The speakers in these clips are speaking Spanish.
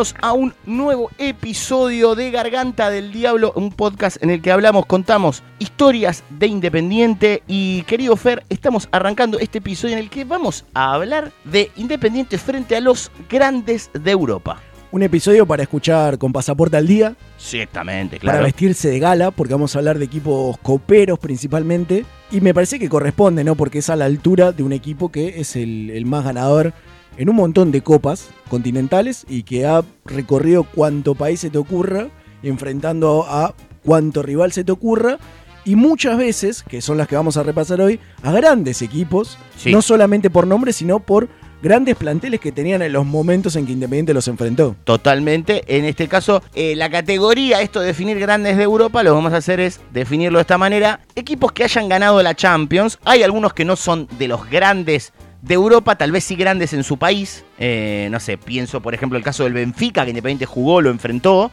bienvenidos a un nuevo episodio de Garganta del Diablo, un podcast en el que hablamos, contamos historias de Independiente y querido Fer, estamos arrancando este episodio en el que vamos a hablar de Independiente frente a los grandes de Europa. Un episodio para escuchar con pasaporte al día, Ciertamente, para claro. vestirse de gala, porque vamos a hablar de equipos coperos principalmente. Y me parece que corresponde, ¿no? Porque es a la altura de un equipo que es el, el más ganador en un montón de copas continentales y que ha recorrido cuanto país se te ocurra, enfrentando a cuanto rival se te ocurra. Y muchas veces, que son las que vamos a repasar hoy, a grandes equipos, Sí. no solamente por nombre, sino por grandes planteles que tenían en los momentos en que Independiente los enfrentó. Totalmente. En este caso, eh, la categoría, esto de definir grandes de Europa, lo que vamos a hacer es definirlo de esta manera. Equipos que hayan ganado la Champions. Hay algunos que no son de los grandes de Europa, tal vez sí grandes en su país. Eh, no sé, pienso por ejemplo el caso del Benfica, que Independiente jugó, lo enfrentó.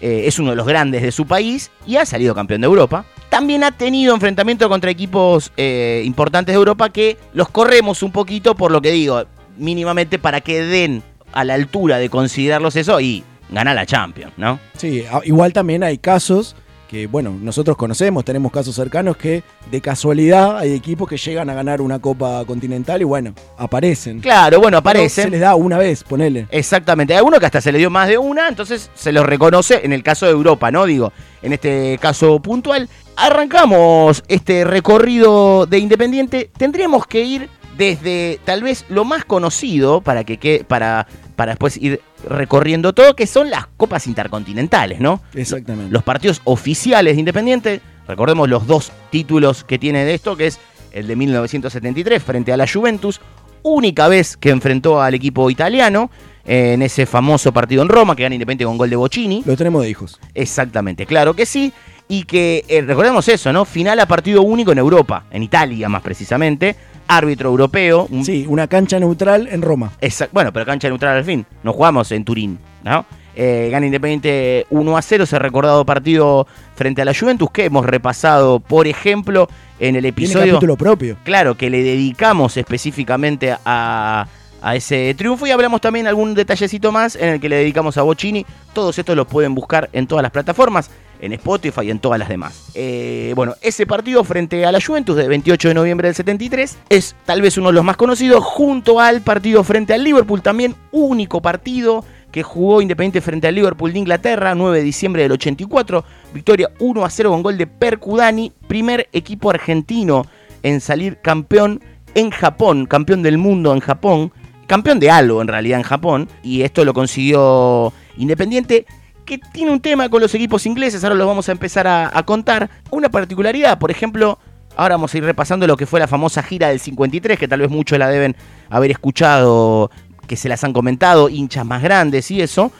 Eh, es uno de los grandes de su país y ha salido campeón de Europa. También ha tenido enfrentamiento contra equipos eh, importantes de Europa que los corremos un poquito por lo que digo, mínimamente para que den a la altura de considerarlos eso y ganar la Champions, ¿no? Sí, igual también hay casos que, bueno, nosotros conocemos, tenemos casos cercanos que de casualidad hay equipos que llegan a ganar una Copa Continental y, bueno, aparecen. Claro, bueno, Pero aparecen. Se les da una vez, ponele. Exactamente, hay algunos que hasta se le dio más de una, entonces se los reconoce en el caso de Europa, ¿no? Digo, en este caso puntual. Arrancamos este recorrido de Independiente, tendríamos que ir desde tal vez lo más conocido para que quede- para, para después ir recorriendo todo, que son las copas intercontinentales, ¿no? Exactamente. Los partidos oficiales de Independiente, recordemos los dos títulos que tiene de esto, que es el de 1973 frente a la Juventus, única vez que enfrentó al equipo italiano eh, en ese famoso partido en Roma, que gana Independiente con gol de Bocini. Lo tenemos de hijos. Exactamente, claro que sí. Y que, eh, recordemos eso, ¿no? Final a partido único en Europa, en Italia más precisamente. Árbitro europeo. un- Sí, una cancha neutral en Roma. Exact- bueno, pero cancha neutral al fin. No jugamos en Turín, ¿no? Eh, gana Independiente 1 a 0, ese recordado partido frente a la Juventus que hemos repasado, por ejemplo, en el Tiene episodio. capítulo propio. Claro, que le dedicamos específicamente a, a ese triunfo y hablamos también algún detallecito más en el que le dedicamos a Bocini. Todos estos los pueden buscar en todas las plataformas, en Spotify y en todas las demás. Eh, bueno, ese partido frente a la Juventus de 28 de noviembre del 73 es tal vez uno de los más conocidos, junto al partido frente al Liverpool, también único partido que jugó Independiente frente al Liverpool de Inglaterra, 9 de diciembre del 84, victoria 1 a 0 con gol de Percudani, primer equipo argentino en salir campeón en Japón, campeón del mundo en Japón, campeón de algo en realidad en Japón, y esto lo consiguió Independiente, que tiene un tema con los equipos ingleses, ahora lo vamos a empezar a, a contar. Una particularidad, por ejemplo, ahora vamos a ir repasando lo que fue la famosa gira del 53, que tal vez muchos la deben haber escuchado, que se las han comentado, hinchas más grandes y eso,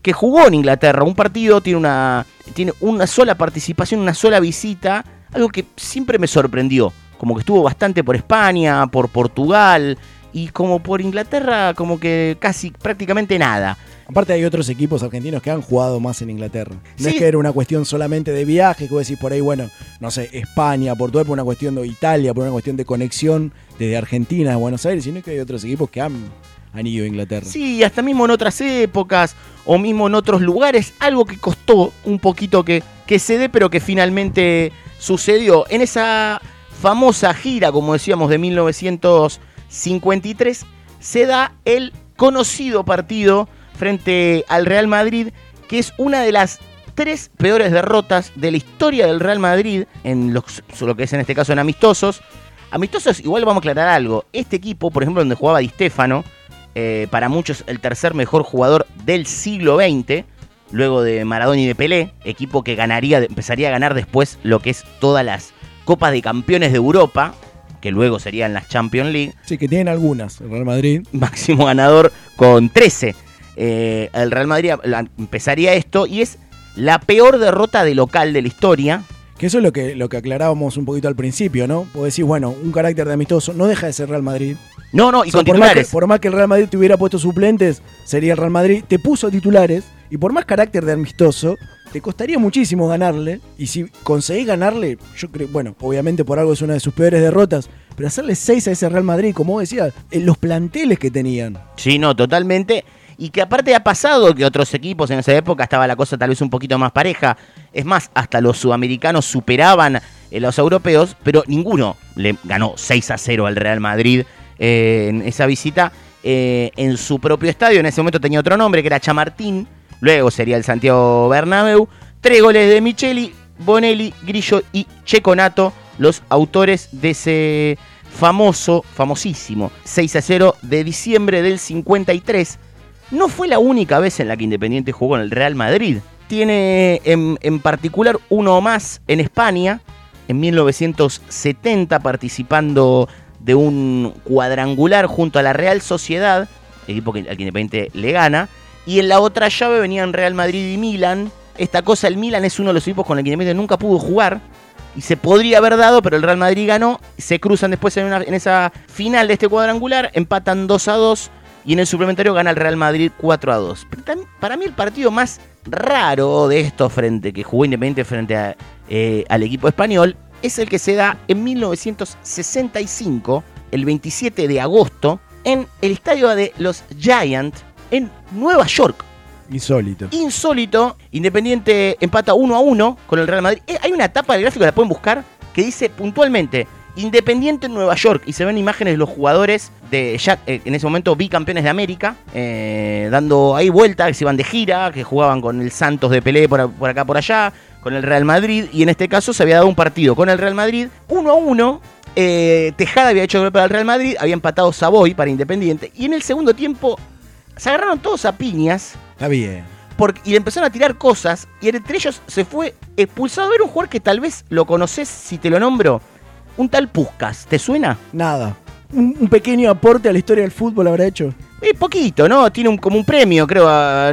que jugó en Inglaterra un partido, tiene una, tiene una sola participación, una sola visita, algo que siempre me sorprendió, como que estuvo bastante por España, por Portugal y como por Inglaterra, como que casi prácticamente nada. Aparte hay otros equipos argentinos que han jugado más en Inglaterra. No es que era una cuestión solamente de viaje, que vos decís por ahí, bueno, no sé, España, Portugal por una cuestión de Italia, por una cuestión de conexión desde Argentina a Buenos Aires, sino que hay otros equipos que han, han ido a Inglaterra. Sí, hasta mismo en otras épocas o mismo en otros lugares, algo que costó un poquito que, que se dé, pero que finalmente sucedió. En esa famosa gira, como decíamos, de 1953, se da el conocido partido frente al Real Madrid, que es una de las tres peores derrotas de la historia del Real Madrid, en los- lo que es en este caso en amistosos. Amistosos, igual vamos a aclarar algo. Este equipo, por ejemplo, donde jugaba Di Stefano, eh, para muchos el tercer mejor jugador del siglo XX, luego de Maradona y de Pelé, equipo que ganaría, empezaría a ganar después lo que es todas las Copas de Campeones de Europa, que luego serían las Champions League, Sí, que tienen algunas, el Real Madrid. máximo ganador con 13. Eh, el Real Madrid empezaría esto y es la peor derrota de local de la historia. Que eso es lo que, lo que aclarábamos un poquito al principio, ¿no? Vos decís, bueno, un carácter de amistoso no deja de ser Real Madrid. No, no, y O sea, con por, más que, titulares. por más que el Real Madrid te hubiera puesto suplentes, sería el Real Madrid. Te puso titulares y por más carácter de amistoso, te costaría muchísimo ganarle. Y si conseguís ganarle, yo creo, bueno, obviamente por algo es una de sus peores derrotas, pero hacerle 6 a ese Real Madrid, como vos decías, en los planteles que tenían. Sí, no, totalmente. Y que aparte ha pasado que otros equipos en esa época estaba la cosa tal vez un poquito más pareja. Es más, hasta los sudamericanos superaban a los europeos, pero ninguno le ganó 6 a 0 al Real Madrid en esa visita en su propio estadio. En ese momento tenía otro nombre que era Chamartín, luego sería el Santiago Bernabéu. Tres goles de Micheli, Bonelli, Grillo y Checonato, los autores de ese famoso, famosísimo 6 a 0 de diciembre del 53. No fue la única vez en la que Independiente jugó en el Real Madrid. Tiene en, en particular uno más en España, en 1970, participando de un cuadrangular junto a la Real Sociedad, equipo al que Independiente le gana. Y en la otra llave venían Real Madrid y Milan. Esta cosa, el Milan es uno de los equipos con el que Independiente nunca pudo jugar y se podría haber dado, pero el Real Madrid ganó. Se cruzan después en, esa final de este cuadrangular, empatan 2 a 2 y en el suplementario gana el Real Madrid 4 a 2. para mí el partido más raro de estos frente que jugó Independiente frente eh, al equipo español es el que se da en 1965, el 27 de agosto, en el estadio de los Giants en Nueva York. Insólito. Insólito. Independiente empata 1 a 1 con el Real Madrid. Eh, hay una tapa del gráfico, la pueden buscar, que dice puntualmente Independiente en Nueva York. Y se ven imágenes de los jugadores de ya eh, en ese momento bicampeones de América, eh, dando ahí vueltas, que se iban de gira, que jugaban con el Santos de Pelé por, acá, por allá, con el Real Madrid. Y en este caso se había dado un partido con el Real Madrid, 1 a 1. Tejada había hecho gol para el Real Madrid, había empatado Savoy para Independiente. Y en el segundo tiempo se agarraron todos a piñas Está bien. Porque, y le empezaron a tirar cosas. Y entre ellos se fue expulsado. Era un jugador que tal vez lo conoces si te lo nombro. Un tal Puscas. ¿Te suena? Nada. Un, pequeño aporte a la historia del fútbol habrá hecho. Eh, poquito, ¿no? Tiene un, como un premio, creo, a,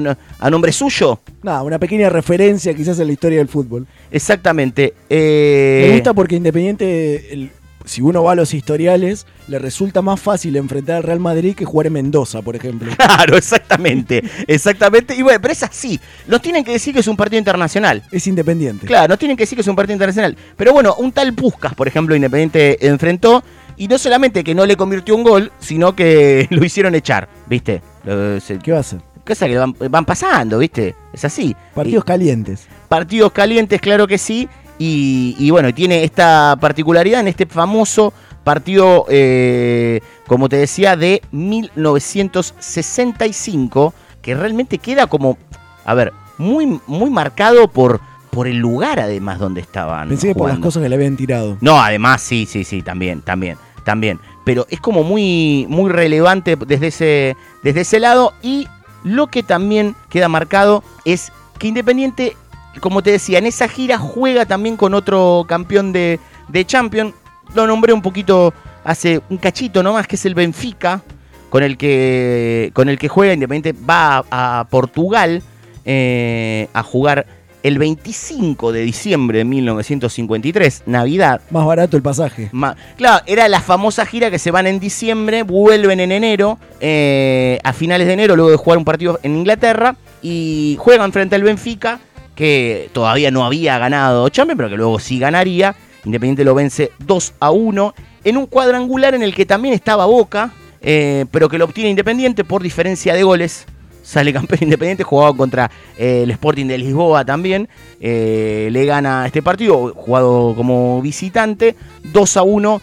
nombre suyo. Nada, una pequeña referencia quizás a la historia del fútbol. Exactamente. Eh... Me gusta porque Independiente, el, si uno va a los historiales, le resulta más fácil enfrentar al Real Madrid que jugar en Mendoza, por ejemplo. Claro, exactamente. Exactamente. Y bueno, pero es así. Nos tienen que decir que es un partido internacional. Es independiente. Claro, nos tienen que decir que es un partido internacional. Pero bueno, un tal Puscas, por ejemplo, Independiente enfrentó. Y no solamente que no le convirtió un gol, sino que lo hicieron echar, ¿viste? ¿Qué va a hacer? Cosa que van, pasando, ¿viste? Es así. Partidos calientes. Partidos calientes, claro que sí. Y, bueno, tiene esta particularidad en este famoso partido, eh, como te decía, de 1965, que realmente queda como, a ver, muy, muy marcado por, por el lugar además donde estaban. Pensé que por las cosas que le habían tirado. No, además sí, sí, sí, también, también, también. Pero es como muy, muy relevante desde ese, desde ese lado y lo que también queda marcado es que Independiente como te decía, en esa gira juega también con otro campeón de, de Champions. Lo nombré un poquito hace un cachito nomás, que es el Benfica, con el que, con el que juega Independiente. Va a, Portugal eh, a jugar el 25 de diciembre de 1953, Navidad. Más barato el pasaje. claro, era la famosa gira que se van en diciembre, vuelven en enero, eh, a finales de enero, luego de jugar un partido en Inglaterra, y juegan frente al Benfica que todavía no había ganado Champions, pero que luego sí ganaría. Independiente lo vence 2 a 1 en un cuadrangular en el que también estaba Boca, eh, pero que lo obtiene Independiente por diferencia de goles. Sale campeón Independiente, jugaba contra eh, el Sporting de Lisboa también. Eh, le gana este partido, jugado como visitante, 2 a 1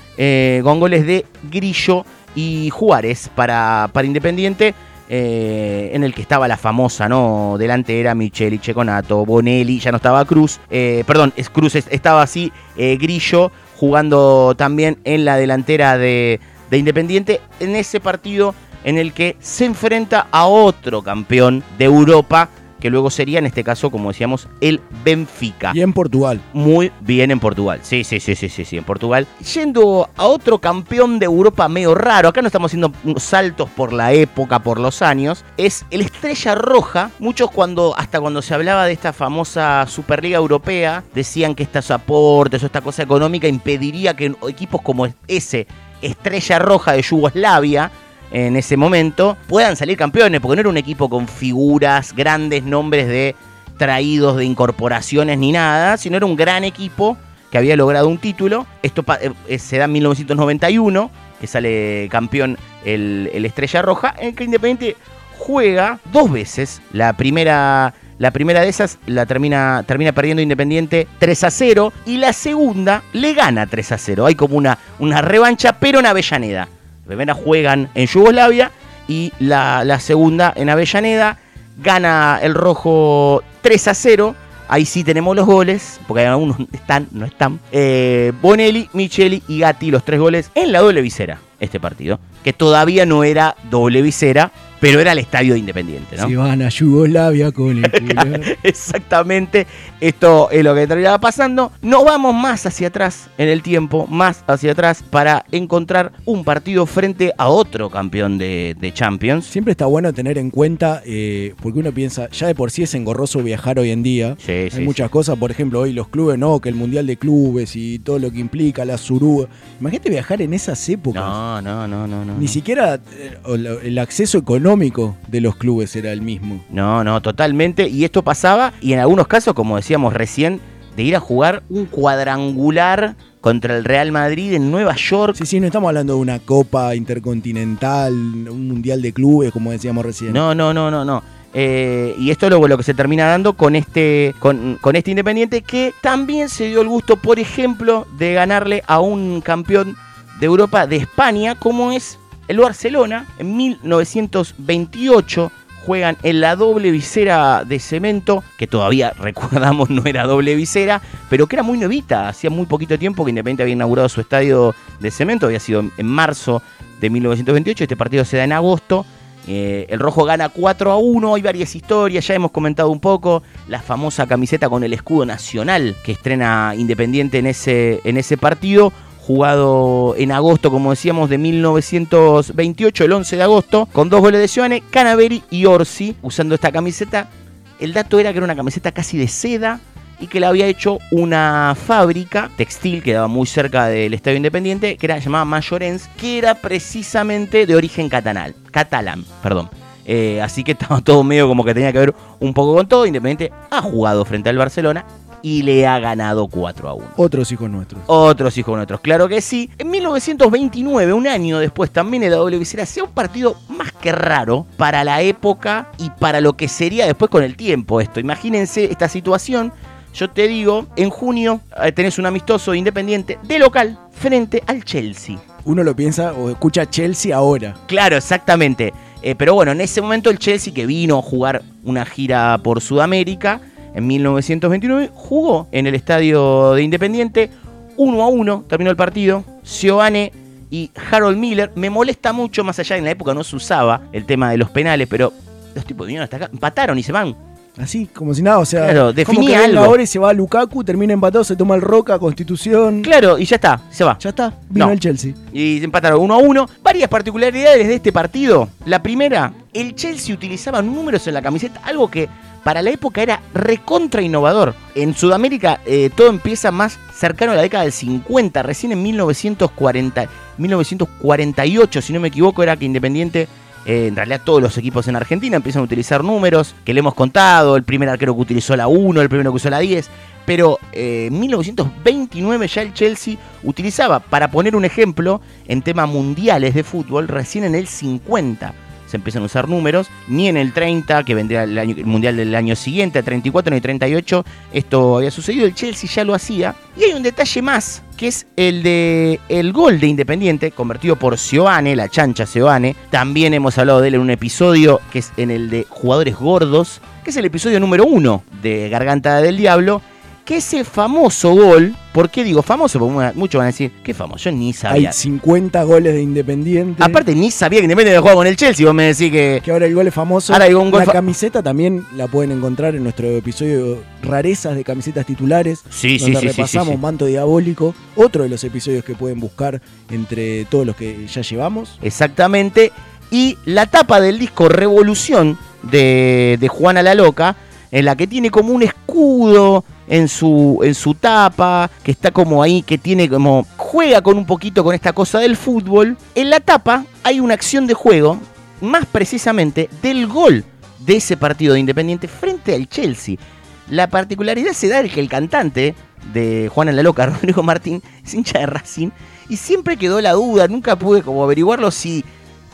con goles de Grillo y Juárez para, para Independiente. Eh, en el que estaba la famosa, ¿no? Delante era Micheli, Checonato, Bonelli, ya no estaba Cruz, eh, perdón, es Cruz, estaba así eh, Grillo jugando también en la delantera de, de Independiente en ese partido en el que se enfrenta a otro campeón de Europa que luego sería en este caso, como decíamos, el Benfica. Y en Portugal. Muy bien en Portugal. Sí, sí, sí, sí, sí, sí, en Portugal. Yendo a otro campeón de Europa medio raro, acá no estamos haciendo saltos por la época, por los años, es el Estrella Roja. Muchos cuando, hasta cuando se hablaba de esta famosa Superliga Europea, decían que estos aportes o esta cosa económica impediría que equipos como ese Estrella Roja de Yugoslavia en ese momento, puedan salir campeones, porque no era un equipo con figuras, grandes nombres de traídos de incorporaciones ni nada, sino era un gran equipo que había logrado un título. Esto eh, se da en 1991, que sale campeón el, Estrella Roja, en que Independiente juega dos veces. La primera, la primera de esas la termina, termina perdiendo Independiente 3 a 0 y la segunda le gana 3 a 0. Hay como una, una revancha, pero en Avellaneda. Primera juegan en Yugoslavia y la, la segunda en Avellaneda. Gana el rojo 3 a 0. Ahí sí tenemos los goles, porque algunos están, no están. Eh, Bonelli, Micheli y Gatti, los tres goles en la doble visera, este partido. Que todavía no era doble visera, pero era el estadio de Independiente, ¿no? Si van a Yugoslavia con el. Exactamente, esto es lo que terminaba pasando. No vamos más hacia atrás en el tiempo, más hacia atrás para encontrar un partido frente a otro campeón de, de Champions. Siempre está bueno tener en cuenta, eh, porque uno piensa, ya de por sí es engorroso viajar hoy en día. Sí, Hay sí, muchas cosas, por ejemplo, hoy los clubes, no, que el Mundial de Clubes y todo lo que implica, la surúa. Imagínate viajar en esas épocas. No, no, no, no, no. Ni no. siquiera eh, el acceso económico de los clubes era el mismo. No, no, totalmente. Y esto pasaba, y en algunos casos, como decíamos recién, de ir a jugar un cuadrangular contra el Real Madrid en Nueva York. Sí, sí, no estamos hablando de una Copa Intercontinental, un Mundial de Clubes, como decíamos recién. No, no, no, no, no. Eh, y esto es lo, lo que se termina dando con este, con, con este Independiente que también se dio el gusto, por ejemplo, de ganarle a un campeón de Europa de España, como es el Barcelona. En 1928 juegan en la doble visera de cemento, que todavía recordamos no era doble visera, pero que era muy nuevita. Hacía muy poquito tiempo que Independiente había inaugurado su estadio de cemento, había sido en marzo de 1928. Este partido se da en agosto. Eh, el rojo gana 4 a 1, hay varias historias, ya hemos comentado un poco, la famosa camiseta con el escudo nacional que estrena Independiente en ese, en ese partido, jugado en agosto, como decíamos, de 1928, el 11 de agosto, con dos goles de Giovane, Canaveri y Orsi, usando esta camiseta. El dato era que era una camiseta casi de seda y que la había hecho una fábrica textil que daba muy cerca del Estadio Independiente, que era llamada Mayorens, que era precisamente de origen catalán, catalán, perdón. Eh, así que estaba todo medio como que tenía que ver un poco con todo. Independiente ha jugado frente al Barcelona y le ha ganado 4 a 1. Otros hijos nuestros. Otros hijos nuestros, claro que sí. En 1929, un año después, también doble visera, hacía un partido más que raro para la época y para lo que sería después con el tiempo esto. Imagínense esta situación. Yo te digo, en junio eh, tenés un amistoso independiente de local frente al Chelsea. Uno lo piensa o escucha Chelsea ahora. Claro, exactamente. Eh, pero bueno, en ese momento el Chelsea que vino a jugar una gira por Sudamérica en 1929 jugó en el estadio de Independiente 1 a 1, terminó el partido. Giovanni y Harold Miller. Me molesta mucho, más allá en la época no se usaba el tema de los penales, pero los tipos vinieron hasta acá, empataron y se van. Así, como si nada, o sea, Claro, definía algo. ahora y se va a Lukaku, termina empatado, se toma el Roca, Constitución. Claro, y ya está, se va. Ya está, vino No. el Chelsea. Y se empataron 1 a 1. Varias particularidades de este partido. La primera, el Chelsea utilizaba números en la camiseta, algo que para la época era recontra innovador. En Sudamérica eh, todo empieza más cercano a la década del 50. Recién en 1940, 1948, si no me equivoco, era que Independiente eh, en realidad todos los equipos en Argentina empiezan a utilizar números que le hemos contado, el primer arquero que utilizó la 1, el primero que usó la 10, pero eh, en 1929 ya el Chelsea utilizaba, para poner un ejemplo, en temas mundiales de fútbol, recién en el 50 se empiezan a usar números, ni en el 30, que vendría el, mundial del año siguiente, el 34 ni el 38, esto había sucedido, el Chelsea ya lo hacía. Y hay un detalle más, que es el de el gol de Independiente, convertido por Giovane, la chancha Giovane. También hemos hablado de él en un episodio, que es en el de jugadores gordos, que es el episodio número uno de Garganta del Diablo, que ese famoso gol, ¿por qué digo famoso? Porque muchos van a decir, ¿qué famoso? Yo ni sabía. Hay 50 goles de Independiente. Aparte, ni sabía que Independiente jugaba con el Chelsea. Vos me decís que. que ahora el gol es famoso. Ahora hay un gol la camiseta también la pueden encontrar en nuestro episodio Rarezas de camisetas titulares. Sí, sí, donde sí, sí, repasamos. Manto Diabólico. Otro de los episodios que pueden buscar entre todos los que ya llevamos. Exactamente. Y la tapa del disco Revolución de, de Juana la Loca, en la que tiene como un escudo en su, en su tapa, que está como ahí, que tiene como. juega con un poquito con esta cosa del fútbol. En la tapa hay una acción de juego, más precisamente del gol de ese partido de Independiente frente al Chelsea. La particularidad se da en que el cantante de Juana la Loca, Rodrigo Martín, es hincha de Racing, y siempre quedó la duda, nunca pude como averiguarlo si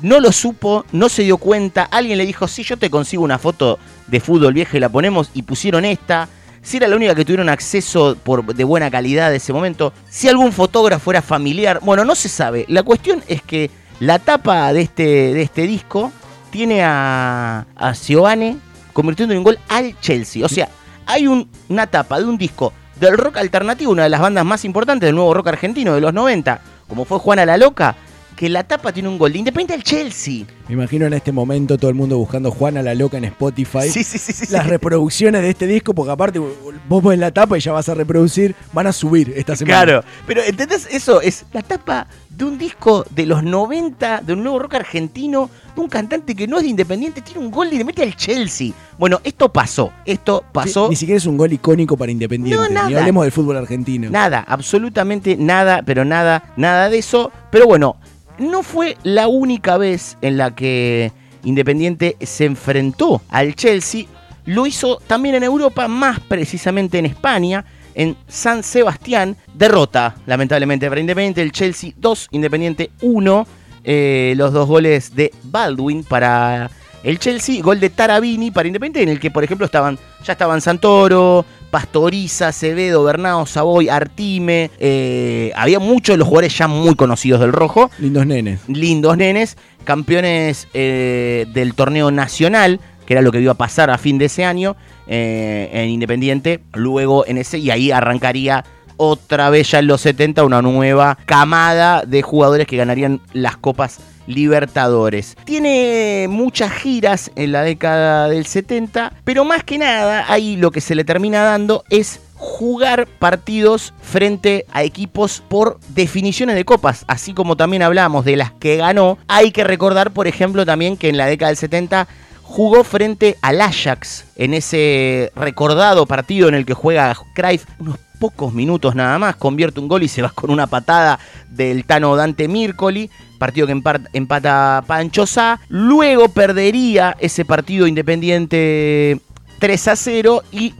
no lo supo, no se dio cuenta, alguien le dijo, sí, yo te consigo una foto de fútbol vieja y la ponemos, y pusieron esta. Si era la única que tuvieron acceso por, de buena calidad de ese momento, si algún fotógrafo era familiar, bueno, no se sabe. La cuestión es que la tapa de este, de este disco tiene a, a Giovanni convirtiendo en un gol al Chelsea. O sea, hay una tapa de un disco del rock alternativo, una de las bandas más importantes del nuevo rock argentino de los 90, como fue Juana la Loca, que la tapa tiene un gol de Independiente del Chelsea. Me imagino en este momento todo el mundo buscando Juana la Loca en Spotify. Sí, sí, sí, sí. Las reproducciones de este disco, porque aparte vos ves la tapa y ya vas a reproducir, van a subir esta semana. Claro, pero ¿entendés? Eso es la tapa de un disco de los 90, de un nuevo rock argentino, de un cantante que no es de Independiente, tiene un gol y le mete al Chelsea. Bueno, esto pasó, esto pasó. ni siquiera es un gol icónico para Independiente, no, nada. ni hablemos del fútbol argentino. Nada, absolutamente nada, pero nada, nada de eso. Pero bueno, no fue la única vez en la que Independiente se enfrentó al Chelsea. Lo hizo también en Europa, más precisamente en España, en San Sebastián. Derrota, lamentablemente, para Independiente. El Chelsea 2, Independiente 1. Eh, los dos goles de Baldwin para el Chelsea, gol de Tarabini para Independiente, en el que, por ejemplo, estaban ya estaban Santoro, Pastoriza, Acevedo, Bernardo, Savoy, Artime. Eh, había muchos de los jugadores ya muy conocidos del rojo. Lindos nenes. Lindos nenes. Campeones eh, del torneo nacional, que era lo que iba a pasar a fin de ese año eh, en Independiente. Luego en ese, y ahí arrancaría otra vez ya en los 70 una nueva camada de jugadores que ganarían las copas Libertadores. Tiene muchas giras en la década del 70, pero más que nada ahí lo que se le termina dando es jugar partidos frente a equipos por definiciones de copas, así como también hablamos de las que ganó. Hay que recordar, por ejemplo, también que en la década del 70 jugó frente al Ajax en ese recordado partido en el que juega Cruyff unos pocos minutos nada más, convierte un gol y se va con una patada del Tano Dante Mircoli, partido que empata Pancho Sá. Luego perdería ese partido independiente 3 a 0 y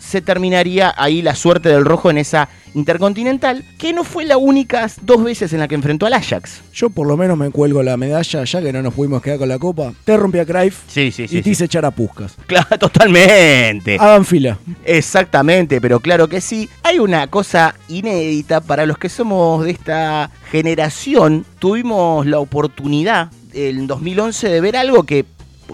se terminaría ahí la suerte del rojo en esa intercontinental, que no fue la única dos veces en la que enfrentó al Ajax. Yo por lo menos me cuelgo la medalla, ya que no nos pudimos quedar con la copa. Te rompí a Cruyff sí, sí, sí, y te hice echar a Puscas. Claro, totalmente. Hagan fila. Exactamente, pero claro que sí. Hay una cosa inédita para los que somos de esta generación. Tuvimos la oportunidad en 2011 de ver algo que,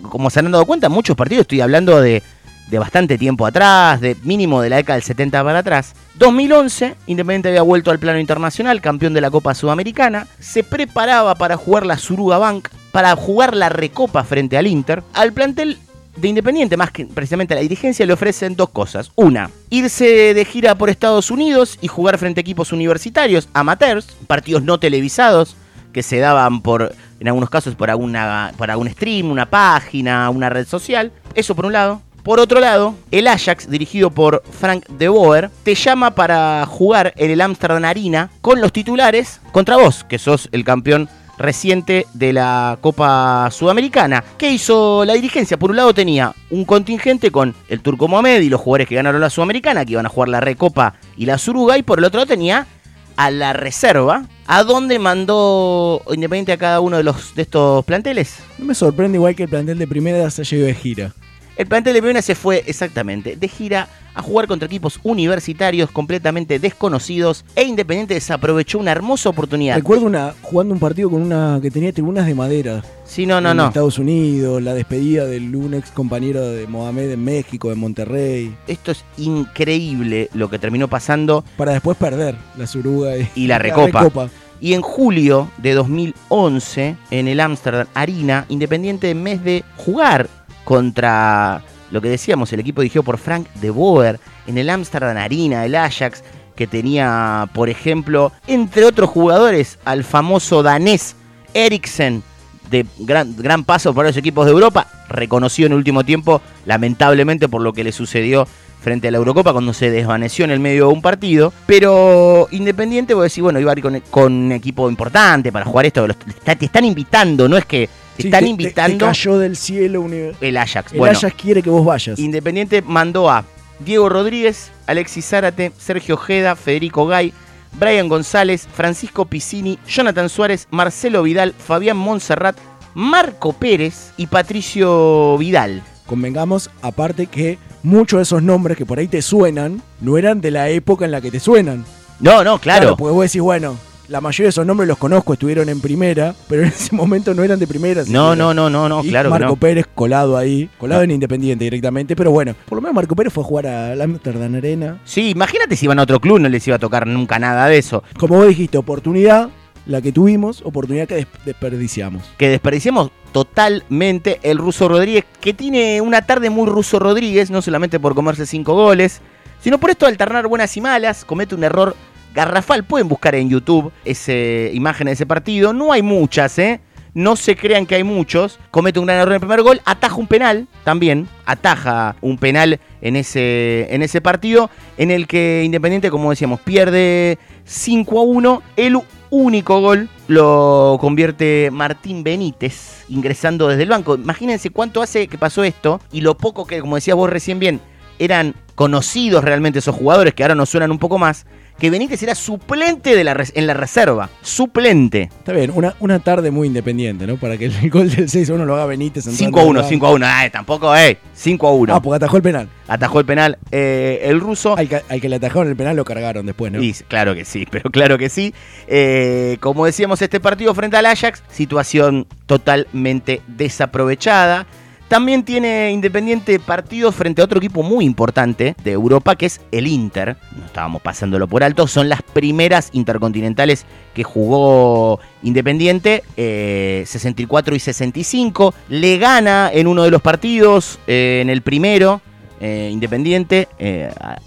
como se han dado cuenta, muchos partidos, estoy hablando de de bastante tiempo atrás, de mínimo de la década del 70 para atrás. 2011, Independiente había vuelto al plano internacional, campeón de la Copa Sudamericana, se preparaba para jugar la Suruga Bank, para jugar la Recopa frente al Inter. Al plantel de Independiente, más que precisamente a la dirigencia, le ofrecen dos cosas. Una, irse de gira por Estados Unidos y jugar frente a equipos universitarios, amateurs, partidos no televisados, que se daban por, en algunos casos, por, alguna, por algún stream, una página, una red social. Eso por un lado. Por otro lado, el Ajax, dirigido por Frank de Boer, te llama para jugar en el Amsterdam Arena con los titulares contra vos, que sos el campeón reciente de la Copa Sudamericana. ¿Qué hizo la dirigencia? Por un lado tenía un contingente con el Turco Mohamed y los jugadores que ganaron la Sudamericana, que iban a jugar la Recopa y la Suruga, y por el otro lado tenía a la reserva, a dónde mandó Independiente a cada uno de, los, de estos planteles. No me sorprende igual que el plantel de primera se ido de gira. El plantel de Primera se fue exactamente de gira a jugar contra equipos universitarios completamente desconocidos e Independiente desaprovechó una hermosa oportunidad. Recuerdo una jugando un partido con una que tenía tribunas de madera. Sí, no, no, en no. Estados Unidos, la despedida del un ex compañero de Mohamed en México, de Monterrey. Esto es increíble lo que terminó pasando. Para después perder la Suruga y, y la, recopa. Y en julio de 2011, en el Amsterdam Arena, Independiente en vez de jugar contra lo que decíamos, el equipo dirigido por Frank de Boer en el Amsterdam Arena, el Ajax, que tenía, por ejemplo, entre otros jugadores, al famoso danés Eriksen, de gran, gran paso por los equipos de Europa, reconocido en el último tiempo, lamentablemente por lo que le sucedió frente a la Eurocopa cuando se desvaneció en el medio de un partido. Pero Independiente, voy a decir, bueno, iba a ir con, un equipo importante para jugar esto. Te están invitando, no es que están invitando. cayó del cielo el Ajax. El Ajax quiere que vos vayas. Independiente mandó a Diego Rodríguez, Alexis Zárate, Sergio Ojeda, Federico Gay, Brian González, Francisco Piscini, Jonathan Suárez, Marcelo Vidal, Fabián Montserrat, Marco Pérez y Patricio Vidal. Convengamos, aparte que muchos de esos nombres que por ahí te suenan, no eran de la época en la que te suenan. No, no, claro. porque vos decís, bueno, la mayoría de esos nombres los conozco, estuvieron en primera, pero en ese momento no eran de primera. No, no, no, no, no, claro. Marco Pérez colado ahí, colado en Independiente directamente, pero bueno, por lo menos Marco Pérez fue a jugar a la Amsterdam Arena. Sí, imagínate si iban a otro club, no les iba a tocar nunca nada de eso. Como vos dijiste, oportunidad, la que tuvimos, oportunidad que desperdiciamos. Que desperdiciamos totalmente el Ruso Rodríguez, que tiene una tarde muy Ruso Rodríguez, no solamente por comerse cinco goles, sino por esto de alternar buenas y malas, comete un error garrafal. Pueden buscar en YouTube ese, imagen de ese partido. No hay muchas, ¿eh? No se crean que hay muchos. Comete un gran error en el primer gol. Ataja un penal también. Ataja un penal en ese, en ese partido. En el que Independiente, como decíamos, pierde 5 a 1. El único gol lo convierte Martín Benítez ingresando desde el banco. Imagínense cuánto hace que pasó esto y lo poco que, como decías vos recién bien, eran conocidos realmente esos jugadores que ahora nos suenan un poco más que Benítez era suplente de la en la reserva. Suplente. Está bien, una, una tarde muy independiente, ¿no? Para que el gol del 6 a 1 lo haga Benítez. 5 a 1, 5 a 1. Ay, tampoco, eh. 5 a 1. Ah, porque atajó el penal. Atajó el penal eh, el ruso. Al que, al que, le atajaron el penal lo cargaron después, ¿no? Sí, claro que sí, pero claro que sí. Eh, como decíamos, este partido frente al Ajax, situación totalmente desaprovechada. También tiene Independiente partidos frente a otro equipo muy importante de Europa, que es el Inter. No estábamos pasándolo por alto. Son las primeras intercontinentales que jugó Independiente, 64 eh, y 65. Le gana en uno de los partidos, eh, en el primero, eh, Independiente,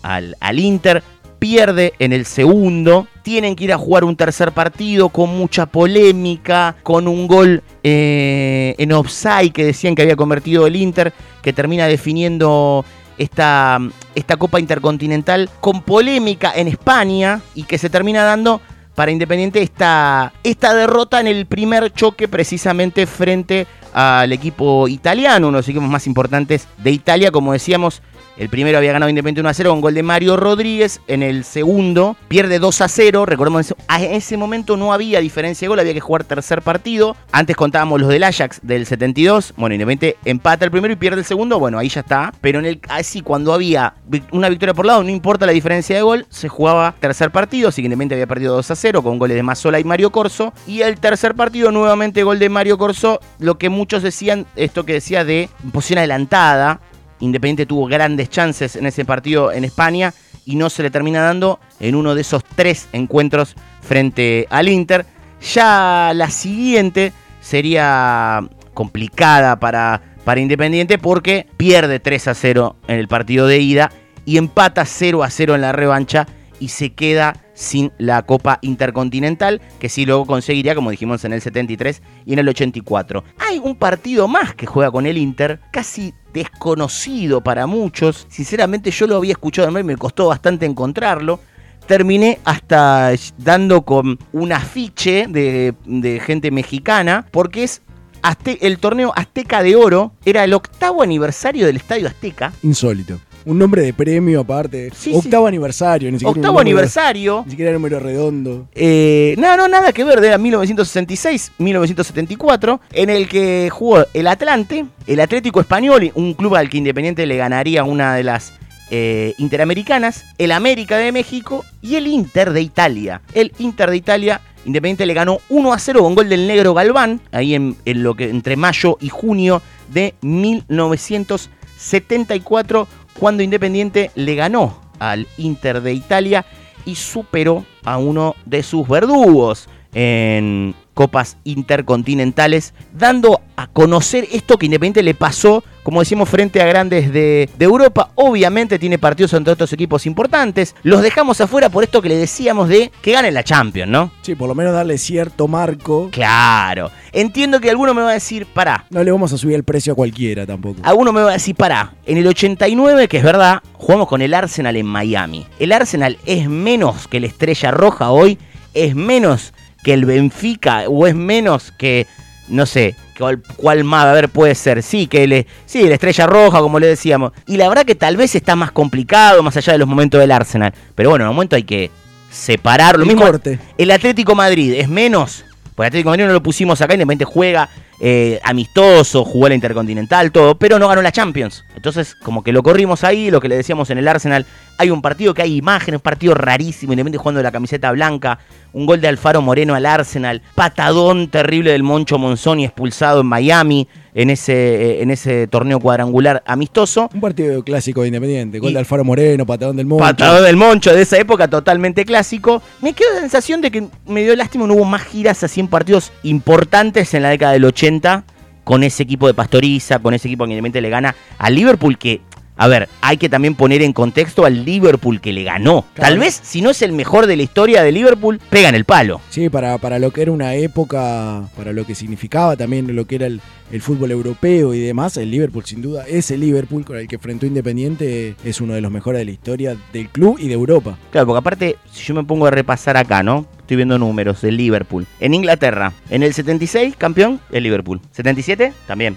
al, al Inter pierde en el segundo, tienen que ir a jugar un tercer partido con mucha polémica, con un gol eh, en offside que decían que había convertido el Inter, que termina definiendo esta, esta Copa Intercontinental con polémica en España y que se termina dando para Independiente esta, esta derrota en el primer choque precisamente frente al equipo italiano, uno de los equipos más importantes de Italia, como decíamos, el primero había ganado Independiente 1 a 0 con gol de Mario Rodríguez. En el segundo pierde 2 a 0. Recordemos, en ese momento no había diferencia de gol, había que jugar tercer partido. Antes contábamos los del Ajax del 72. Bueno, Independiente empata el primero y pierde el segundo. Bueno, ahí ya está. Pero en el así, cuando había una victoria por lado, no importa la diferencia de gol, se jugaba tercer partido. Así que Independiente había perdido 2 a 0 con goles de Mazola y Mario Corso. Y el tercer partido, nuevamente gol de Mario Corso. Lo que muchos decían, esto que decía de posición adelantada Independiente tuvo grandes chances en ese partido en España y no se le termina dando en uno de esos tres encuentros frente al Inter. Ya la siguiente sería complicada para, para Independiente porque pierde 3 a 0 en el partido de ida y empata 0 a 0 en la revancha y se queda sin la Copa Intercontinental, que sí luego conseguiría, como dijimos, en el 73 y en el 84. Hay un partido más que juega con el Inter, casi desconocido para muchos. Sinceramente yo lo había escuchado y me costó bastante encontrarlo. Terminé hasta dando con un afiche de, gente mexicana, porque es el torneo Azteca de Oro, era el octavo aniversario del Estadio Azteca. Insólito un nombre de premio aparte. Octavo aniversario, ni siquiera. Octavo aniversario. Ni siquiera número redondo. Eh, no, no, nada que ver. Era 1966, 1974, en el que jugó el Atlante, el Atlético Español, un club al que Independiente le ganaría una de las eh, interamericanas, el América de México y el Inter de Italia. El Inter de Italia, Independiente le ganó 1 a 0 con gol del negro Galván, ahí en, en lo que entre mayo y junio de 1974 cuando Independiente le ganó al Inter de Italia y superó a uno de sus verdugos en copas intercontinentales, dando a conocer esto que Independiente le pasó, como decimos, frente a grandes de, Europa. Obviamente tiene partidos entre otros equipos importantes. Los dejamos afuera por esto que le decíamos de que gane la Champions, ¿no? Sí, por lo menos darle cierto marco. Claro. Entiendo que alguno me va a decir, pará. No le vamos a subir el precio a cualquiera tampoco. Alguno me va a decir, pará. En el 89, que es verdad, jugamos con el Arsenal en Miami. El Arsenal es menos que la Estrella Roja hoy, es menos que el Benfica o es menos que, no sé, cuál, más, a ver, puede ser. Sí, que le, sí, la estrella roja, como le decíamos. Y la verdad que tal vez está más complicado, más allá de los momentos del Arsenal. Pero bueno, en un momento hay que separar. Lo mismo, el Atlético Madrid es menos. Porque el Atlético Madrid no lo pusimos acá, independientemente juega eh, amistoso, jugó la Intercontinental, todo, pero no ganó la Champions. Entonces, como que lo corrimos ahí, lo que le decíamos en el Arsenal, hay un partido que hay imágenes, un partido rarísimo, Independiente jugando de la camiseta blanca, un gol de Alfaro Moreno al Arsenal, patadón terrible del Moncho Monzoni expulsado en Miami en ese, eh, en ese torneo cuadrangular amistoso. Un partido clásico de Independiente, gol de Alfaro Moreno, patadón del Moncho. Patadón del Moncho de esa época, totalmente clásico. Me quedó la sensación de que me dio lástima, no hubo más giras así en partidos importantes en la década del 80 con ese equipo de Pastoriza, con ese equipo que Independiente le gana a Liverpool, que a ver, hay que también poner en contexto al Liverpool que le ganó. Tal vez, si no es el mejor de la historia de Liverpool, pegan el palo. Sí, para, para lo que era una época, para lo que significaba también lo que era el, fútbol europeo y demás, el Liverpool sin duda, ese Liverpool con el que enfrentó Independiente es uno de los mejores de la historia del club y de Europa. Claro, porque aparte, si yo me pongo a repasar acá, ¿no? Estoy viendo números del Liverpool. En Inglaterra, en el 76, campeón, el Liverpool. 77, también.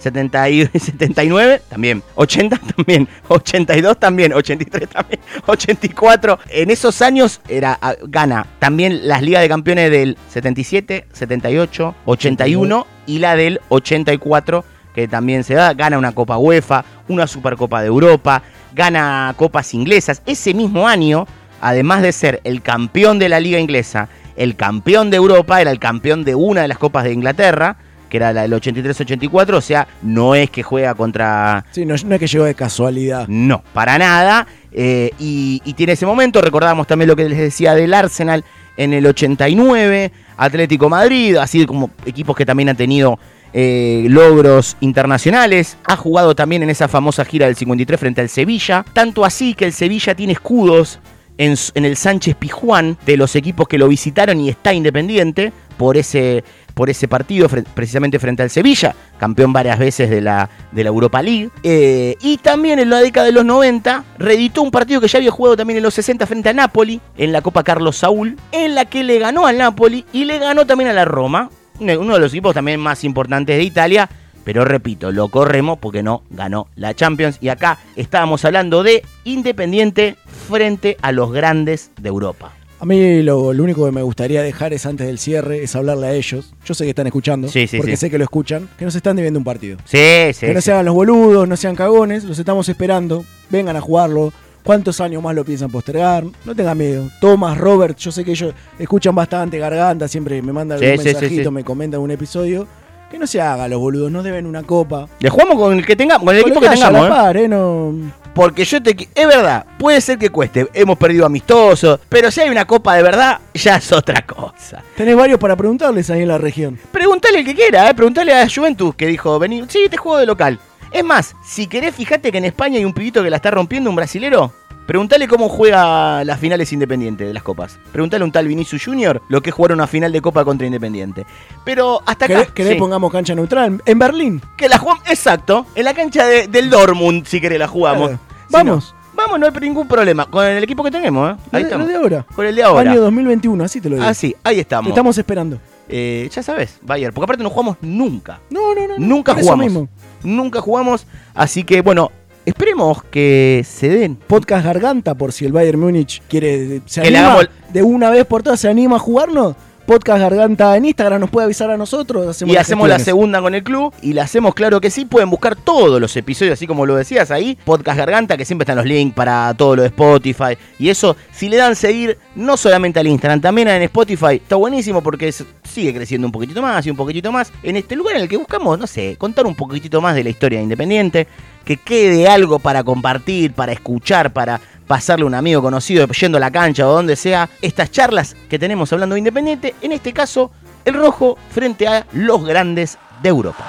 79 también, 80 también, 82 también, 83 también, 84. En esos años era gana también las ligas de campeones del 77, 78, 81 y la del 84 que también se da, gana una Copa UEFA, una Supercopa de Europa, gana copas inglesas. Ese mismo año, además de ser el campeón de la liga inglesa, el campeón de Europa, era el campeón de una de las copas de Inglaterra que era la del 83-84, o sea, no es que juega contra... Sí, no, es que llegó de casualidad. No, para nada. Eh, y, tiene ese momento, recordamos también lo que les decía del Arsenal en el 89, Atlético Madrid, así como equipos que también han tenido eh, logros internacionales. Ha jugado también en esa famosa gira del 53 frente al Sevilla. Tanto así que el Sevilla tiene escudos en, el Sánchez Pijuán de los equipos que lo visitaron y está independiente por ese por ese partido, precisamente frente al Sevilla, campeón varias veces de la, de la Europa League. Eh, y también en la década de los 90 reeditó un partido que ya había jugado también en los 60 frente a Napoli, en la Copa Carlos Saúl, en la que le ganó al Napoli y le ganó también a la Roma, uno de los equipos también más importantes de Italia. Pero repito, lo corremos porque no ganó la Champions. Y acá estábamos hablando de Independiente frente a los grandes de Europa. A mí lo, único que me gustaría dejar es antes del cierre, es hablarle a ellos. Yo sé que están escuchando, porque sé que lo escuchan, que nos están debiendo un partido. Sí, sí. Que no se hagan los boludos, no sean cagones, los estamos esperando, vengan a jugarlo. ¿Cuántos años más lo piensan postergar? No tengan miedo. Thomas, Robert, yo sé que ellos escuchan bastante Garganta, siempre me mandan un mensajito, me comentan un episodio. Que no se hagan los boludos, nos deben una copa. Le jugamos con el que tengamos, con el equipo que tengamos. ¿eh? No... Porque yo te. Es verdad, puede ser que cueste. Hemos perdido amistosos. Pero si hay una copa de verdad, ya es otra cosa. Tenés varios para preguntarles ahí en la región. Pregúntale el que quiera, ¿eh? Pregúntale a Juventus que dijo: Vení, sí, te juego de local. Es más, si querés, fíjate que en España hay un pibito que la está rompiendo, un brasilero. Preguntale cómo juega las finales Independiente de las copas. Preguntale a un tal Vinicius Junior lo que es jugar una final de copa contra Independiente. Pero hasta acá. ¿Querés, pongamos cancha neutral? En Berlín. Que la jugamos. Exacto. En la cancha del Dortmund, si querés, la jugamos. vamos. vamos, no hay ningún problema. Con el equipo que tenemos, ¿eh? Ahí estamos. de ahora. Con el de ahora. Año 2021, así te lo digo. Ah, sí, ahí estamos. estamos esperando. Eh, ya sabes, Bayer, porque aparte no jugamos nunca. No, no, no. Nunca jugamos. Nunca jugamos. Así que, bueno, Esperemos que se den. Podcast Garganta, por si el Bayern Múnich quiere. Se anima, de una vez por todas, se anima a jugarnos. Podcast Garganta en Instagram nos puede avisar a nosotros. y hacemos la segunda con el club y la hacemos claro que sí. Pueden buscar todos los episodios, así como lo decías ahí. Podcast Garganta, que siempre están los links para todo lo de Spotify. Y eso, si le dan seguir, no solamente al Instagram, también en Spotify, está buenísimo porque sigue creciendo un poquitito más y un poquitito más. En este lugar en el que buscamos, no sé, contar un poquitito más de la historia de Independiente. Que quede algo para compartir, para escuchar, para pasarle a un amigo conocido yendo a la cancha o donde sea, estas charlas que tenemos hablando de Independiente, en este caso, el rojo frente a los grandes de Europa.